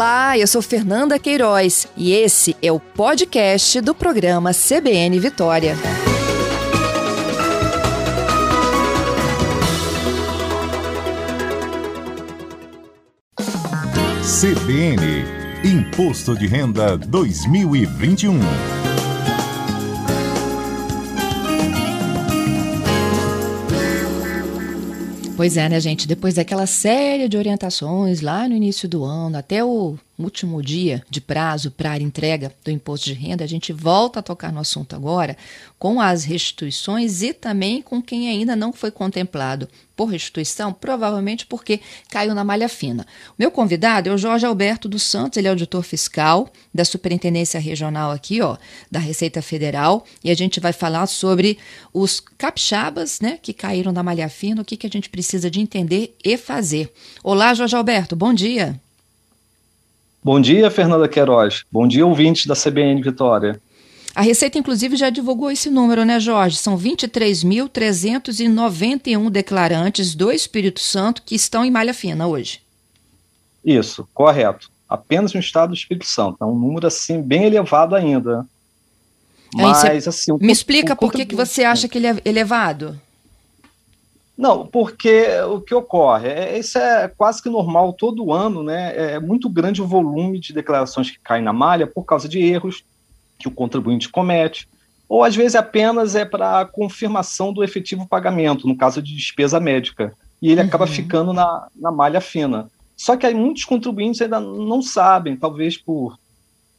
Olá, eu sou Fernanda Queiroz e esse é o podcast do programa CBN Vitória. CBN Imposto de Renda 2021. Pois é, né, gente? Depois daquela série de orientações lá no início do ano, até o último dia de prazo para entrega do imposto de renda, a gente volta a tocar no assunto agora com as restituições e também com quem ainda não foi contemplado por restituição, provavelmente porque caiu na malha fina. Meu convidado é o Jorge Alberto dos Santos, ele é auditor fiscal da Superintendência Regional aqui, ó, da Receita Federal, e a gente vai falar sobre os capixabas, né, que caíram na malha fina, o que, que a gente precisa de entender e fazer. Olá, Jorge Alberto, bom dia. Bom dia, Fernanda Queiroz. Bom dia, ouvintes da CBN Vitória. A Receita, inclusive, já divulgou esse número, né, Jorge? São 23.391 declarantes do Espírito Santo que estão em malha fina hoje. Isso, correto. Apenas no estado do Espírito Santo. É um número, assim, bem elevado ainda. Mas, assim... Um me explica por que, que você acha que ele é elevado? Não, porque o que ocorre, é, isso é quase que normal todo ano, né? É muito grande o volume de declarações que caem na malha por causa de erros que o contribuinte comete, ou às vezes apenas é para confirmação do efetivo pagamento, no caso de despesa médica, e ele uhum. acaba ficando na, na malha fina. Só que aí muitos contribuintes ainda não sabem, talvez por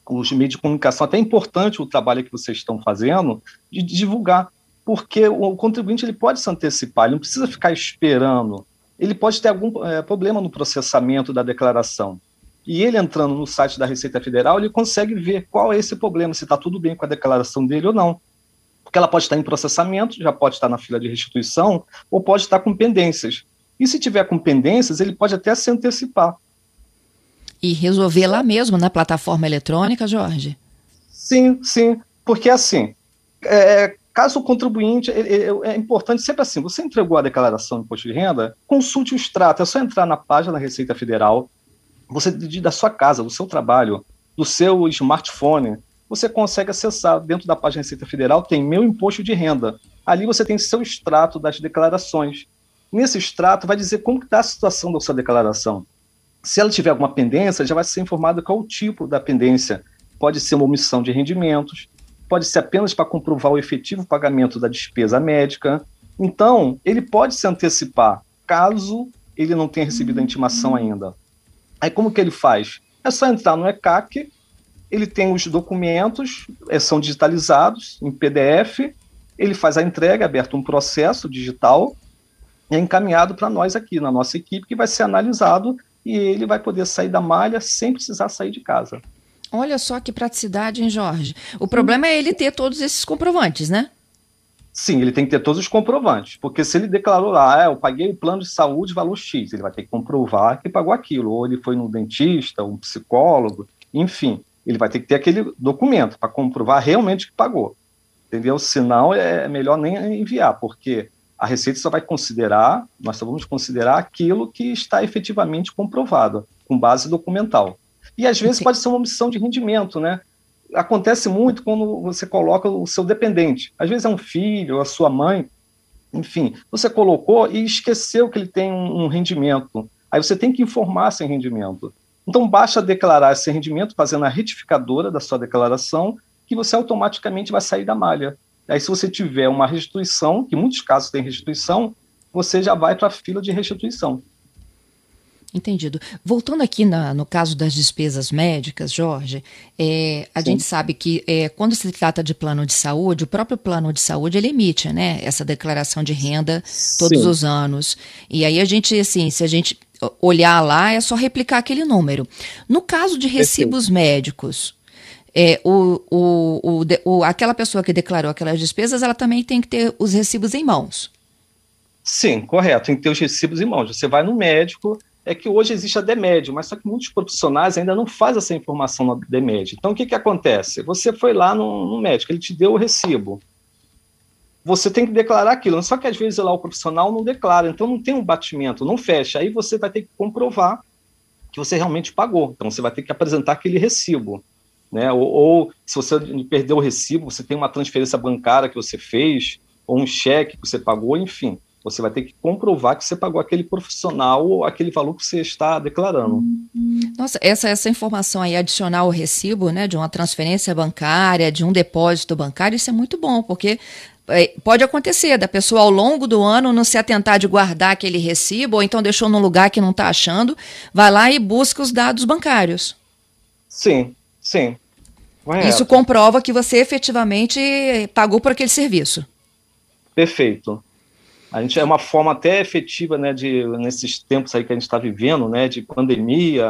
os meios de comunicação, até é importante o trabalho que vocês estão fazendo de divulgar porque o contribuinte ele pode se antecipar, ele não precisa ficar esperando. Ele pode ter algum é, problema no processamento da declaração. E ele entrando no site da Receita Federal, ele consegue ver qual é esse problema, se está tudo bem com a declaração dele ou não. Porque ela pode estar em processamento, já pode estar na fila de restituição, ou pode estar com pendências. E se tiver com pendências, ele pode até se antecipar. E resolver lá mesmo, na plataforma eletrônica, Jorge? Sim, sim. Porque assim, é, Caso o contribuinte, é importante sempre assim, você entregou a declaração de imposto de renda, consulte o extrato, é só entrar na página da Receita Federal, você da sua casa, do seu trabalho, do seu smartphone, você consegue acessar dentro da página da Receita Federal, tem meu imposto de renda. Ali você tem seu extrato das declarações. Nesse extrato vai dizer como está a situação da sua declaração. Se ela tiver alguma pendência, já vai ser informado qual o tipo da pendência. Pode ser uma omissão de rendimentos, pode ser apenas para comprovar o efetivo pagamento da despesa médica. Então, ele pode se antecipar, caso ele não tenha recebido a intimação ainda. Aí, como que ele faz? É só entrar no ECAC, ele tem os documentos, é, são digitalizados em PDF, ele faz a entrega, é aberto um processo digital, é encaminhado para nós aqui, na nossa equipe, que vai ser analisado e ele vai poder sair da malha sem precisar sair de casa. Olha só que praticidade, hein, Jorge? O problema é ele ter todos esses comprovantes, né? Sim, ele tem que ter todos os comprovantes, porque se ele declarou lá, ah, eu paguei o plano de saúde valor X, ele vai ter que comprovar que pagou aquilo, ou ele foi no dentista, um psicólogo, enfim, ele vai ter que ter aquele documento para comprovar realmente que pagou, entendeu? Senão é melhor nem enviar, porque a Receita só vai considerar, nós só vamos considerar aquilo que está efetivamente comprovado, com base documental. E às vezes pode ser uma omissão de rendimento, né? Acontece muito quando você coloca o seu dependente. Às vezes é um filho, a sua mãe, enfim, você colocou e esqueceu que ele tem um, rendimento. Aí você tem que informar sem rendimento. Então basta declarar esse rendimento fazendo a retificadora da sua declaração, que você automaticamente vai sair da malha. Aí se você tiver uma restituição, que em muitos casos tem restituição, você já vai para a fila de restituição. Entendido. Voltando aqui na, no caso das despesas médicas, Jorge, é, a Sim. gente sabe que é, quando se trata de plano de saúde, o próprio plano de saúde ele emite né, essa declaração de renda todos Sim. os anos. E aí a gente, assim, se a gente olhar lá, é só replicar aquele número. No caso de recibos Perfeito. médicos, é, o, o, o, o, aquela pessoa que declarou aquelas despesas, ela também tem que ter os recibos em mãos. Sim, correto, tem que ter os recibos em mãos. Você vai no médico é que hoje existe a DEMED, mas só que muitos profissionais ainda não fazem essa informação na DEMED. Então, o que, que acontece? Você foi lá no, no, médico, ele te deu o recibo. Você tem que declarar aquilo, só que às vezes lá o profissional não declara, então não tem um batimento, não fecha. Aí você vai ter que comprovar que você realmente pagou. Então você vai ter que apresentar aquele recibo. Né? Ou, ou se você perdeu o recibo, você tem uma transferência bancária que você fez, ou um cheque que você pagou, enfim. Você vai ter que comprovar que você pagou aquele profissional ou aquele valor que você está declarando. Nossa, essa, essa informação aí, adicionar ao recibo, né, de uma transferência bancária, de um depósito bancário, isso é muito bom, porque é, pode acontecer da pessoa ao longo do ano não se atentar de guardar aquele recibo, ou então deixou num lugar que não está achando, vai lá e busca os dados bancários. Sim, sim. Correto. Isso comprova que você efetivamente pagou por aquele serviço. Perfeito. A gente é uma forma até efetiva, né, de nesses tempos aí que a gente está vivendo, né, de pandemia,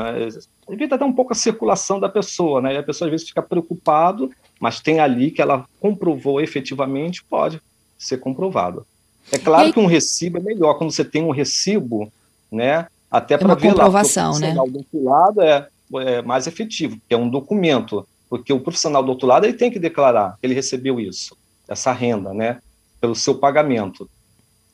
evita até um pouco a circulação da pessoa, né, e a pessoa às vezes fica preocupado, mas tem ali que ela comprovou efetivamente, pode ser comprovado. É claro que um recibo é melhor quando você tem um recibo, né, até para ver comprovação, lá, né? do outro lado é, é mais efetivo, é um documento, porque o profissional do outro lado ele tem que declarar que ele recebeu isso, essa renda, né, pelo seu pagamento.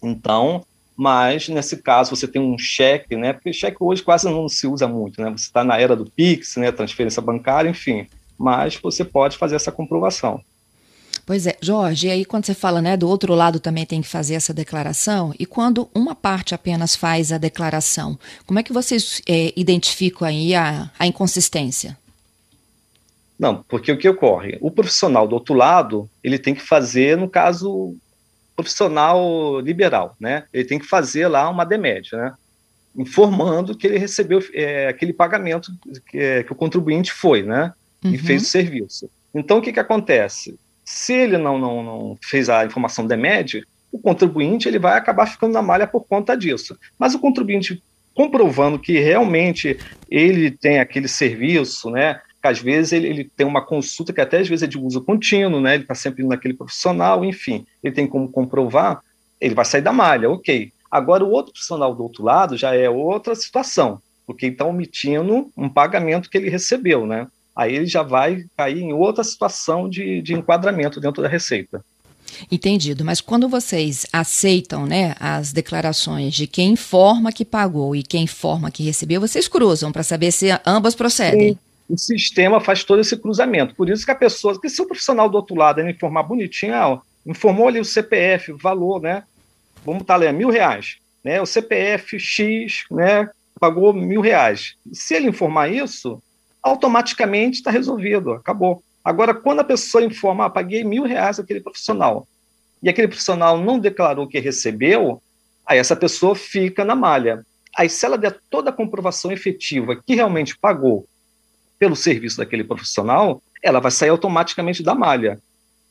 Então, mas nesse caso você tem um cheque, né? Porque cheque hoje quase não se usa muito, né? Você está na era do Pix, né? Transferência bancária, enfim. Mas você pode fazer essa comprovação. Pois é, Jorge, e aí quando você fala, né, do outro lado também tem que fazer essa declaração, e quando uma parte apenas faz a declaração, como é que vocês é, identificam aí a, a inconsistência? Não, porque o que ocorre? O profissional do outro lado, ele tem que fazer, no caso, profissional liberal, né? Ele tem que fazer lá uma DEMED, né? Informando que ele recebeu é, aquele pagamento que, é, que, o contribuinte foi, né? Uhum. E fez o serviço. Então, o que, que acontece? Se ele não, não, não fez a informação DEMED, o contribuinte ele vai acabar ficando na malha por conta disso. Mas o contribuinte comprovando que realmente ele tem aquele serviço, né? Às vezes ele, ele, tem uma consulta que até às vezes é de uso contínuo, né? Ele está sempre naquele profissional, enfim, ele tem como comprovar, ele vai sair da malha, ok. Agora o outro profissional do outro lado já é outra situação, porque ele está omitindo um pagamento que ele recebeu, né? Aí ele já vai cair em outra situação de, de enquadramento dentro da receita. Entendido, mas quando vocês aceitam né, as declarações de quem informa que pagou e quem informa que recebeu, vocês cruzam para saber se ambas procedem. Sim o sistema faz todo esse cruzamento. Por isso que a pessoa, que se o profissional do outro lado ele informar bonitinho, ah, informou ali o CPF, o valor, né? Vamos estar ali, mil reais. Né? O CPF X né, pagou mil reais. Se ele informar isso, automaticamente está resolvido, acabou. Agora, quando a pessoa informa, ah, paguei mil reais aquele profissional, e aquele profissional não declarou que recebeu, aí essa pessoa fica na malha. Aí, se ela der toda a comprovação efetiva que realmente pagou pelo serviço daquele profissional, ela vai sair automaticamente da malha.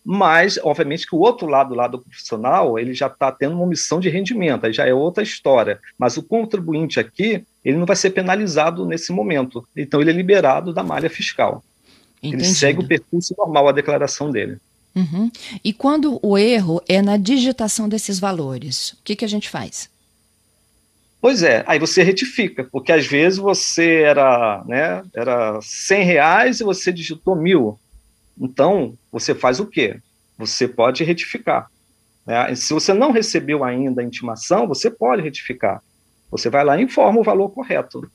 Mas, obviamente, que o outro lado, lá do profissional, ele já está tendo uma omissão de rendimento, aí já é outra história. Mas o contribuinte aqui, ele não vai ser penalizado nesse momento. Então, ele é liberado da malha fiscal. Entendido. Ele segue o percurso normal, a declaração dele. Uhum. E quando o erro é na digitação desses valores, o que, que a gente faz? Pois é, aí você retifica, porque às vezes você era, né, era 100 reais e você digitou mil. Então, você faz o quê? Você pode retificar. Né? Se você não recebeu ainda a intimação, você pode retificar. Você vai lá e informa o valor correto.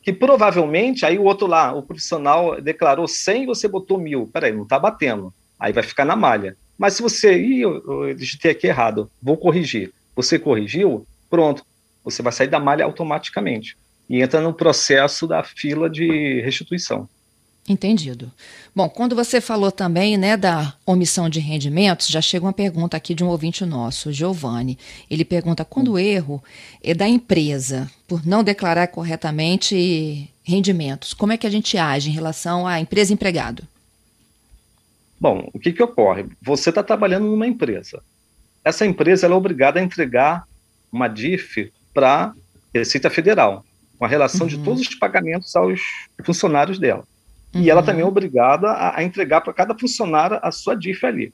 Que provavelmente, aí o outro lá, o profissional declarou 100 e você botou mil. Peraí, não está batendo. Aí vai ficar na malha. Mas se você, ih, eu, eu digitei aqui errado, vou corrigir. Você corrigiu, pronto você vai sair da malha automaticamente e entra no processo da fila de restituição. Entendido. Bom, quando você falou também né, da omissão de rendimentos, já chega uma pergunta aqui de um ouvinte nosso, Giovanni. Ele pergunta: quando o erro é da empresa por não declarar corretamente rendimentos, como é que a gente age em relação à empresa empregado? Bom, o que, que ocorre? Você está trabalhando numa empresa. Essa empresa é obrigada a entregar uma DIF para Receita Federal, com a relação uhum. de todos os pagamentos aos funcionários dela. Uhum. E ela uhum. também é obrigada a, a entregar para cada funcionário a sua DIF ali.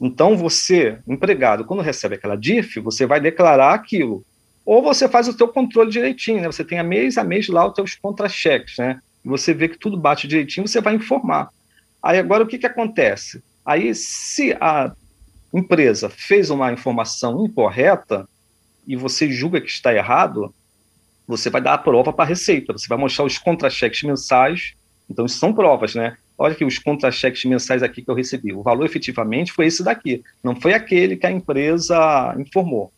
Então, você, empregado, quando recebe aquela DIF, você vai declarar aquilo. Ou você faz o seu controle direitinho, né? Você tem a mês a mês lá os seus contra-cheques, né? Você vê que tudo bate direitinho, você vai informar. Aí agora o que, que acontece? Aí, se a empresa fez uma informação incorreta, e você julga que está errado, você vai dar a prova para a Receita, você vai mostrar os contra-cheques mensais, então isso são provas, né? Olha que os contra-cheques mensais aqui que eu recebi, o valor efetivamente foi esse daqui, não foi aquele que a empresa informou.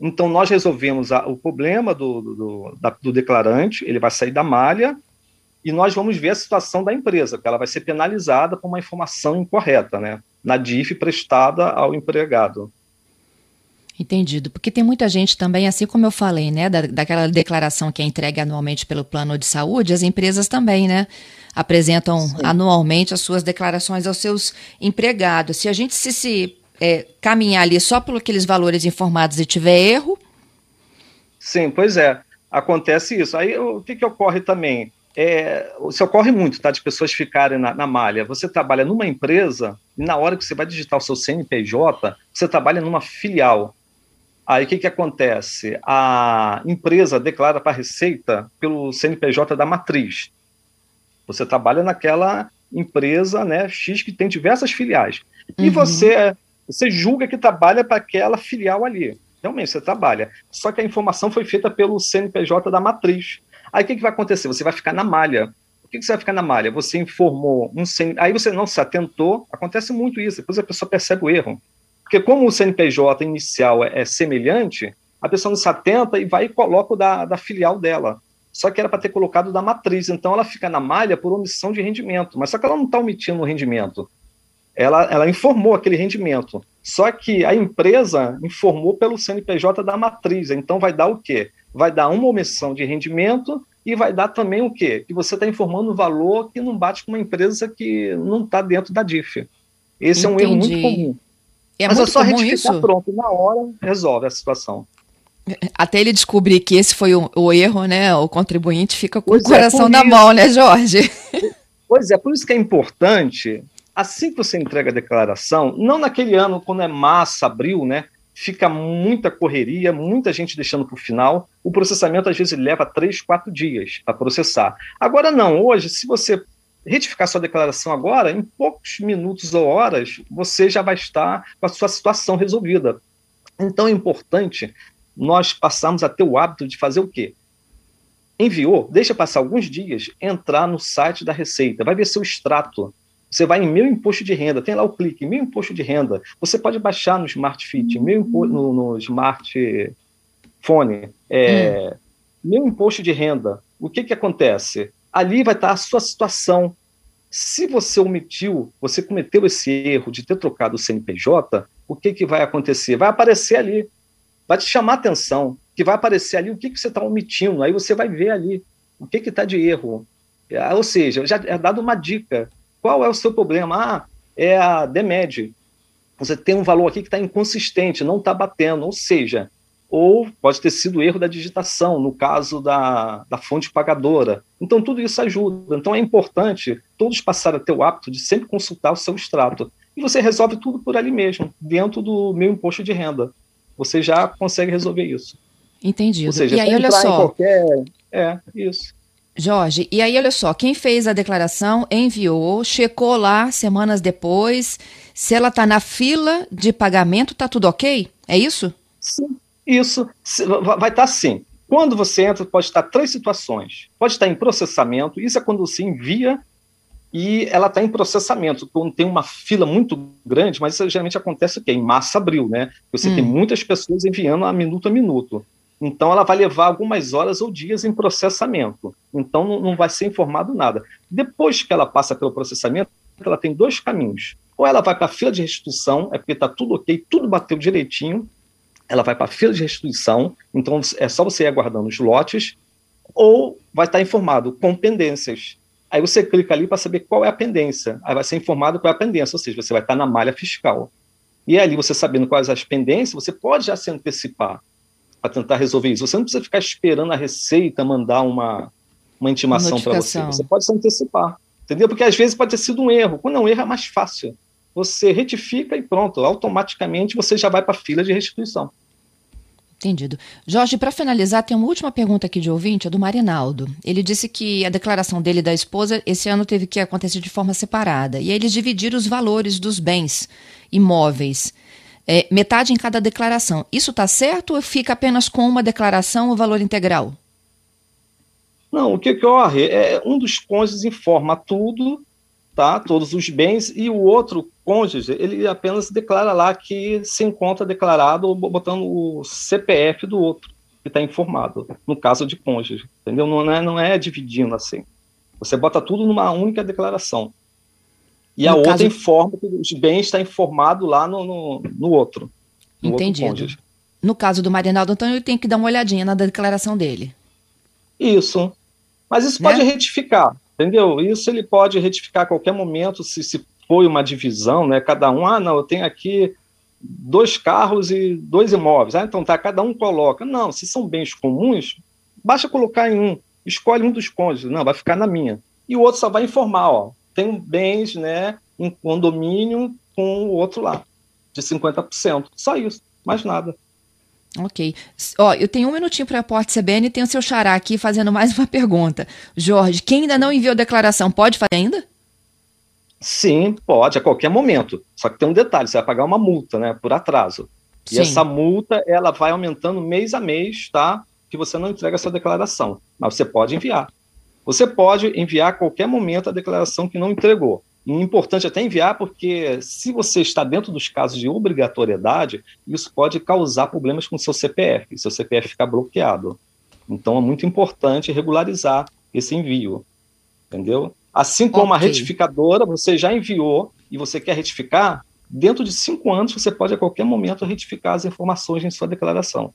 Então nós resolvemos a, o problema do, do, do declarante, ele vai sair da malha, e nós vamos ver a situação da empresa, que ela vai ser penalizada por uma informação incorreta, né? Na DIF prestada ao empregado. Entendido. Porque tem muita gente também, assim como eu falei, né, da, daquela declaração que é entregue anualmente pelo plano de saúde, as empresas também, né, apresentam Sim. anualmente as suas declarações aos seus empregados. Se a gente se, se é, caminhar ali só por aqueles valores informados e tiver erro. Sim, pois é. Acontece isso. Aí o que, que ocorre também? É, isso ocorre muito, tá? De pessoas ficarem na, na, malha. Você trabalha numa empresa e na hora que você vai digitar o seu CNPJ, você trabalha numa filial. Aí o que, que acontece? A empresa declara para a Receita pelo CNPJ da matriz. Você trabalha naquela empresa né, X que tem diversas filiais. Uhum. E você, você julga que trabalha para aquela filial ali. Realmente, você trabalha. Só que a informação foi feita pelo CNPJ da matriz. Aí o que, que vai acontecer? Você vai ficar na malha. Por que, que você vai ficar na malha? Você informou um CN... Aí você não se atentou, acontece muito isso, depois a pessoa percebe o erro. Porque como o CNPJ inicial é, é semelhante, a pessoa não se atenta e vai e coloca o da, da filial dela. Só que era para ter colocado da matriz. Então ela fica na malha por omissão de rendimento. Mas só que ela não está omitindo o rendimento. Ela, ela informou aquele rendimento. Só que a empresa informou pelo CNPJ da matriz. Então vai dar o quê? Vai dar uma omissão de rendimento e vai dar também o quê? Que você está informando um valor que não bate com uma empresa que não está dentro da DIF. Esse Entendi. é um erro muito comum. É Mas é só comum isso? pronto, na hora resolve a situação. Até ele descobrir que esse foi o, o erro, né? O contribuinte fica com pois o é, coração é, na isso. mão, né, Jorge? Pois é, por isso que é importante, assim que você entrega a declaração, não naquele ano, quando é massa, abril, né? Fica muita correria, muita gente deixando para o final. O processamento às vezes leva três, quatro dias para processar. Agora não, hoje, se você retificar sua declaração agora, em poucos minutos ou horas, você já vai estar com a sua situação resolvida. Então é importante nós passarmos a ter o hábito de fazer o quê? Enviou, deixa passar alguns dias, entrar no site da Receita, vai ver seu extrato. Você vai em Meu Imposto de Renda, tem lá o clique, Meu Imposto de Renda. Você pode baixar no Smart Fit, meu no, no Smartphone, é, hum. Meu Imposto de Renda. O que, que acontece? ali vai estar a sua situação. Se você omitiu, você cometeu esse erro de ter trocado o CNPJ, o que, que vai acontecer? Vai aparecer ali, vai te chamar atenção, que vai aparecer ali o que, que você está omitindo, aí você vai ver ali o que está de erro. É, ou seja, já é dado uma dica. Qual é o seu problema? Ah, é a DEMED. Você tem um valor aqui que está inconsistente, não está batendo. Ou seja, ou pode ter sido erro da digitação, no caso da, da fonte pagadora. Então, tudo isso ajuda. Então, é importante todos passarem a ter o hábito de sempre consultar o seu extrato. E você resolve tudo por ali mesmo, dentro do meu imposto de renda. Você já consegue resolver isso. Entendido. Ou seja, e aí, olha só. Qualquer... É, isso. Jorge, e aí olha só, quem fez a declaração enviou, checou lá semanas depois, se ela está na fila de pagamento, está tudo ok? É isso? Sim, isso vai estar assim. Quando você entra, pode estar três situações. Pode estar em processamento, isso é quando você envia e ela está em processamento, quando tem uma fila muito grande, mas isso geralmente acontece o Em março, abril, né? Você hum. tem muitas pessoas enviando a minuto a minuto. Então, ela vai levar algumas horas ou dias em processamento. Então, não, não vai ser informado nada. Depois que ela passa pelo processamento, ela tem dois caminhos. Ou ela vai para a fila de restituição, é porque está tudo ok, tudo bateu direitinho, ela vai para a fila de restituição, então é só você ir aguardando os lotes, ou vai estar informado com pendências. Aí você clica ali para saber qual é a pendência. Aí vai ser informado qual é a pendência, ou seja, você vai estar na malha fiscal. E ali, você sabendo quais as pendências, você pode já se antecipar para tentar resolver isso. Você não precisa ficar esperando a Receita mandar uma, uma intimação para você. Você pode se antecipar. Entendeu? Porque às vezes pode ter sido um erro. Quando é um erro, é mais fácil você retifica e pronto, automaticamente você já vai para a fila de restituição. Entendido. Jorge, para finalizar, tem uma última pergunta aqui de ouvinte, é do Marinaldo. Ele disse que a declaração dele e da esposa esse ano teve que acontecer de forma separada. E aí eles dividiram os valores dos bens imóveis. É, metade em cada declaração. Isso está certo ou fica apenas com uma declaração o valor integral? Não, o que ocorre é um dos cônjuges informa tudo, tá? Todos os bens, e o outro cônjuge, ele apenas declara lá que se encontra declarado botando o CPF do outro, que está informado, no caso de cônjuge, entendeu? Não é, não é dividindo assim. Você bota tudo numa única declaração. E no a outra informa que os bens está informado lá no, no, no outro. No Entendido. Outro no caso do Marinaldo Antônio, ele tem que dar uma olhadinha na declaração dele. Isso. Mas isso né? pode retificar, entendeu? Isso ele pode retificar a qualquer momento, se, se foi uma divisão, né? Cada um, ah, não, eu tenho aqui dois carros e dois imóveis. Ah, então tá, cada um coloca. Não, se são bens comuns, basta colocar em um. Escolhe um dos cônjuges. Não, vai ficar na minha. E o outro só vai informar, ó. Tem bens, né, em condomínio com o outro lá, de 50%. Só isso, mais nada. Ok. Ó, eu tenho um minutinho para a Porte CBN e tenho o seu xará aqui fazendo mais uma pergunta. Jorge, quem ainda não enviou declaração, pode fazer ainda? Sim, pode, a qualquer momento. Só que tem um detalhe, você vai pagar uma multa, né, por atraso. E Sim. essa multa, ela vai aumentando mês a mês, tá? Que você não entrega a sua declaração. Mas você pode enviar. Você pode enviar a qualquer momento a declaração que não entregou. E é importante até enviar, porque se você está dentro dos casos de obrigatoriedade, isso pode causar problemas com o seu CPF, seu CPF ficar bloqueado. Então é muito importante regularizar esse envio, entendeu? Assim como okay. a retificadora, você já enviou e você quer retificar, dentro de cinco anos você pode a qualquer momento retificar as informações em sua declaração.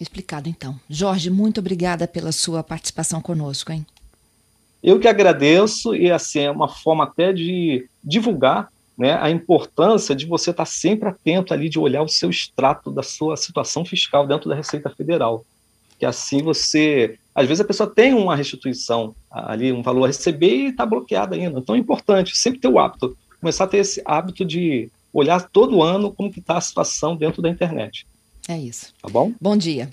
Explicado então. Jorge, muito obrigada pela sua participação conosco, hein? Eu que agradeço, e assim, é uma forma até de divulgar né, a importância de você estar sempre atento ali, de olhar o seu extrato da sua situação fiscal dentro da Receita Federal. Que assim você. Às vezes a pessoa tem uma restituição ali, um valor a receber e está bloqueada ainda. Então é importante sempre ter o hábito, começar a ter esse hábito de olhar todo ano como que está a situação dentro da internet. É isso. Tá bom? Bom dia.